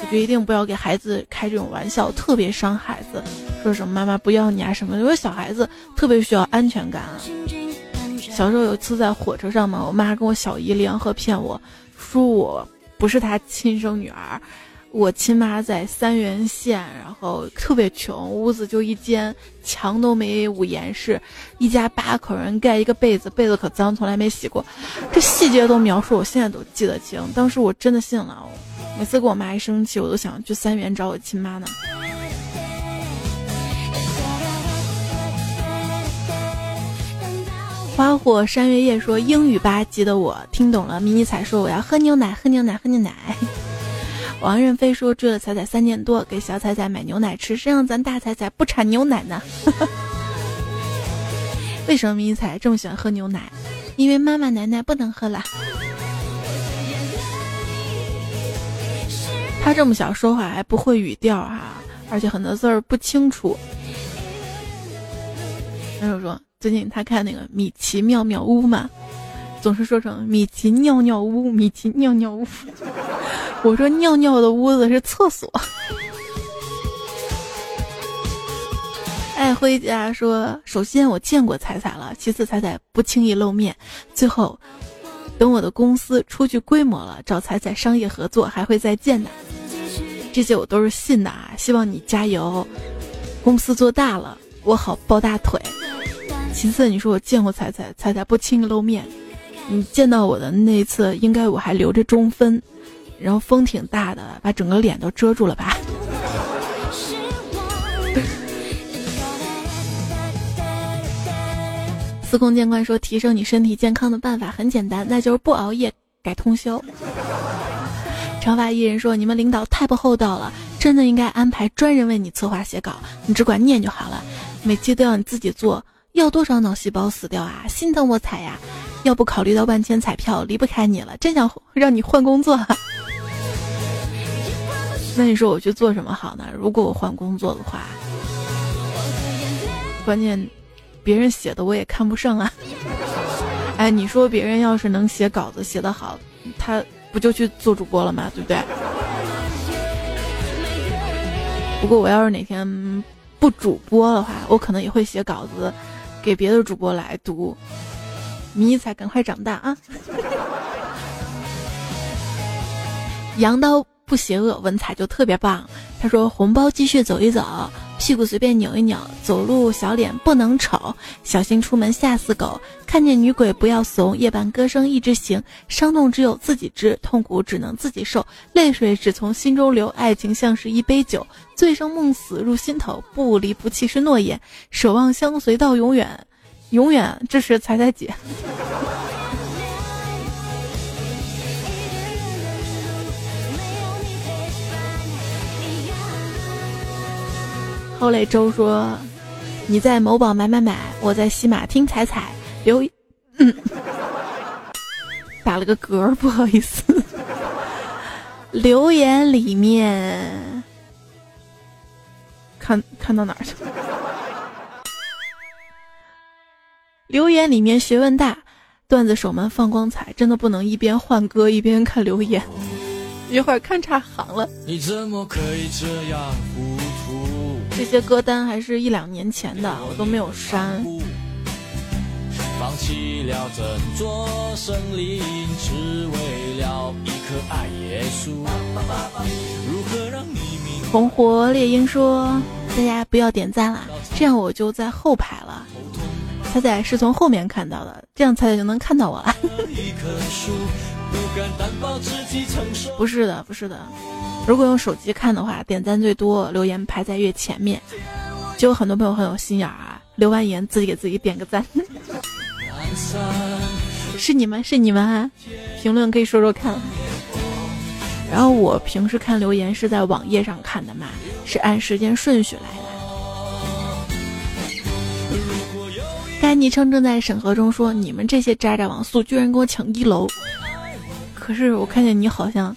[SPEAKER 1] 我就一定不要给孩子开这种玩笑，特别伤孩子。说什么妈妈不要你啊什么，因为小孩子特别需要安全感啊。小时候有一次在火车上嘛，我妈跟我小姨联合骗我说我不是她亲生女儿。我亲妈在三原县，然后特别穷，屋子就一间，墙都没捂严实，一家八口人盖一个被子，被子可脏，从来没洗过，这细节都描述，我现在都记得清。当时我真的信了，每次跟我妈一生气，我都想去三原找我亲妈呢。花火山月夜说英语八级的我听懂了，迷你彩说我要喝牛奶，喝牛奶，喝牛奶。王任飞说：“追了彩彩三年多，给小彩彩买牛奶吃，谁让咱大彩彩不产牛奶呢？*laughs* 为什么迷彩这么喜欢喝牛奶？因为妈妈奶奶不能喝了。他这么小说话还不会语调哈，而且很多字儿不清楚。他就说最近他看那个米奇妙妙屋嘛，总是说成米奇尿尿屋，米奇尿尿屋。”我说尿尿的屋子是厕所。爱辉家说，首先我见过彩彩了，其次彩彩不轻易露面，最后等我的公司出具规模了，找彩彩商业合作还会再见的。这些我都是信的啊，希望你加油，公司做大了我好抱大腿。其次你说我见过彩彩，彩彩不轻易露面，你见到我的那一次应该我还留着中分。然后风挺大的，把整个脸都遮住了吧。司空见惯说，提升你身体健康的办法很简单，那就是不熬夜，改通宵。长发艺人说，你们领导太不厚道了，真的应该安排专人为你策划写稿，你只管念就好了，每期都要你自己做，要多少脑细胞死掉啊？心疼我彩呀！要不考虑到万千彩票离不开你了，真想让你换工作。*laughs* 那你说我去做什么好呢？如果我换工作的话，关键别人写的我也看不上啊。*laughs* 哎，你说别人要是能写稿子写得好，他不就去做主播了吗？对不对？不过我要是哪天不主播的话，我可能也会写稿子给别的主播来读。迷彩，赶快长大啊！羊刀。不邪恶，文采就特别棒。他说：“红包继续走一走，屁股随便扭一扭，走路小脸不能丑，小心出门吓死狗。看见女鬼不要怂，夜半歌声一直行，伤痛只有自己知，痛苦只能自己受，泪水只从心中流，爱情像是一杯酒，醉生梦死入心头，不离不弃是诺言，守望相随到永远，永远。这是彩彩姐。*laughs* 后磊周说：“你在某宝买买买，我在西马听彩彩留，打了个嗝，不好意思。*laughs* 留言里面看看到哪儿去了？留言里面学问大，段子手们放光彩，真的不能一边换歌一边看留言，一会儿看差行了。你怎么可以这样这些歌单还是一两年前的，我都没有删。红火猎鹰说：“大家不要点赞了，这样我就在后排了。”彩彩是从后面看到的，这样彩彩就能看到我了。*laughs* 不是的，不是的。如果用手机看的话，点赞最多，留言排在越前面。就有很多朋友很有心眼儿啊，留完言自己给自己点个赞。*laughs* 是你们，是你们啊！评论可以说说看。然后我平时看留言是在网页上看的嘛，是按时间顺序来的。该昵称正在审核中，说你们这些渣渣网速居然给我抢一楼，可是我看见你好像。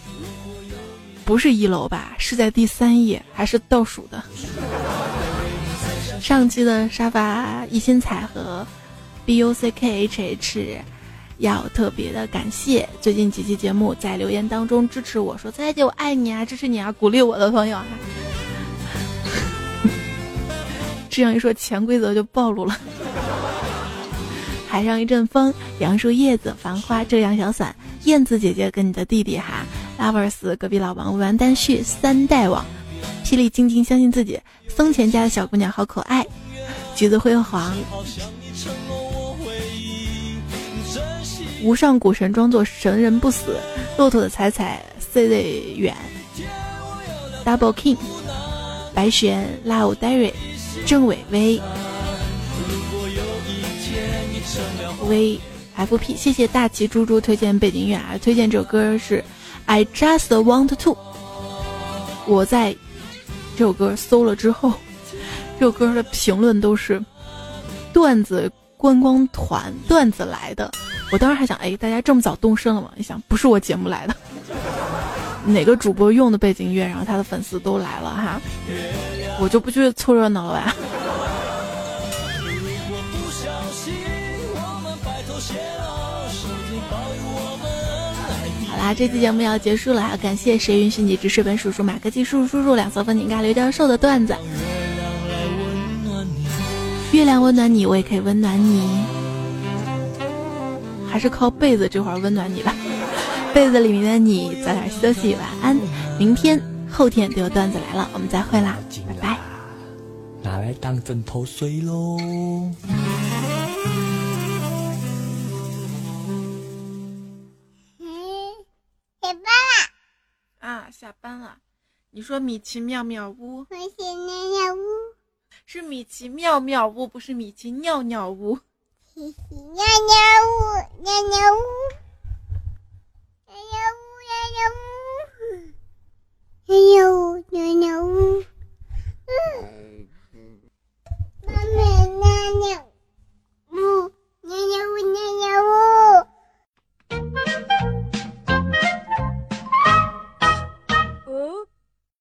[SPEAKER 1] 不是一楼吧？是在第三页还是倒数的？上期的沙发一心彩和 B U C K H H 要特别的感谢最近几期节目在留言当中支持我说彩姐我爱你啊，支持你啊，鼓励我的朋友啊。*laughs* 这样一说潜规则就暴露了。海上一阵风，杨树叶子，繁花遮阳小伞，燕子姐姐跟你的弟弟哈。Lovers 隔壁老王完单续三代网，霹雳晶晶相信自己，松前家的小姑娘好可爱，橘子辉煌，无上古神装作神人不死，骆驼的彩彩 C Z 远，Double King，白玄 Love Diary，郑伟威，V F P，谢谢大旗猪猪推荐背景音乐啊，推荐这首歌是。I just want to。我在这首歌搜了之后，*laughs* 这首歌的评论都是段子观光团段子来的。我当时还想，哎，大家这么早动身了吗？一想，不是我节目来的，哪个主播用的背景音乐，然后他的粉丝都来了哈，我就不去凑热闹了吧。啊，这期节目要结束了，要感谢谁允许你指水本叔叔、马克技叔叔、叔叔两色风景盖刘教授的段子。月亮温暖你，我也可以温暖你，还是靠被子这会儿温暖你吧。被子里面的你早点休息，晚安。明天、后天都有段子来了，我们再会啦，拜拜。拿来当枕头睡喽。下班了，你说米奇妙妙屋？
[SPEAKER 2] 我是妙妙屋
[SPEAKER 1] 是米奇妙妙屋，不是米奇尿尿屋。
[SPEAKER 2] Nha nhau, nha nhau. Nha nhau, nha nhau. Nha nhau, nha nhau. Nha nhau.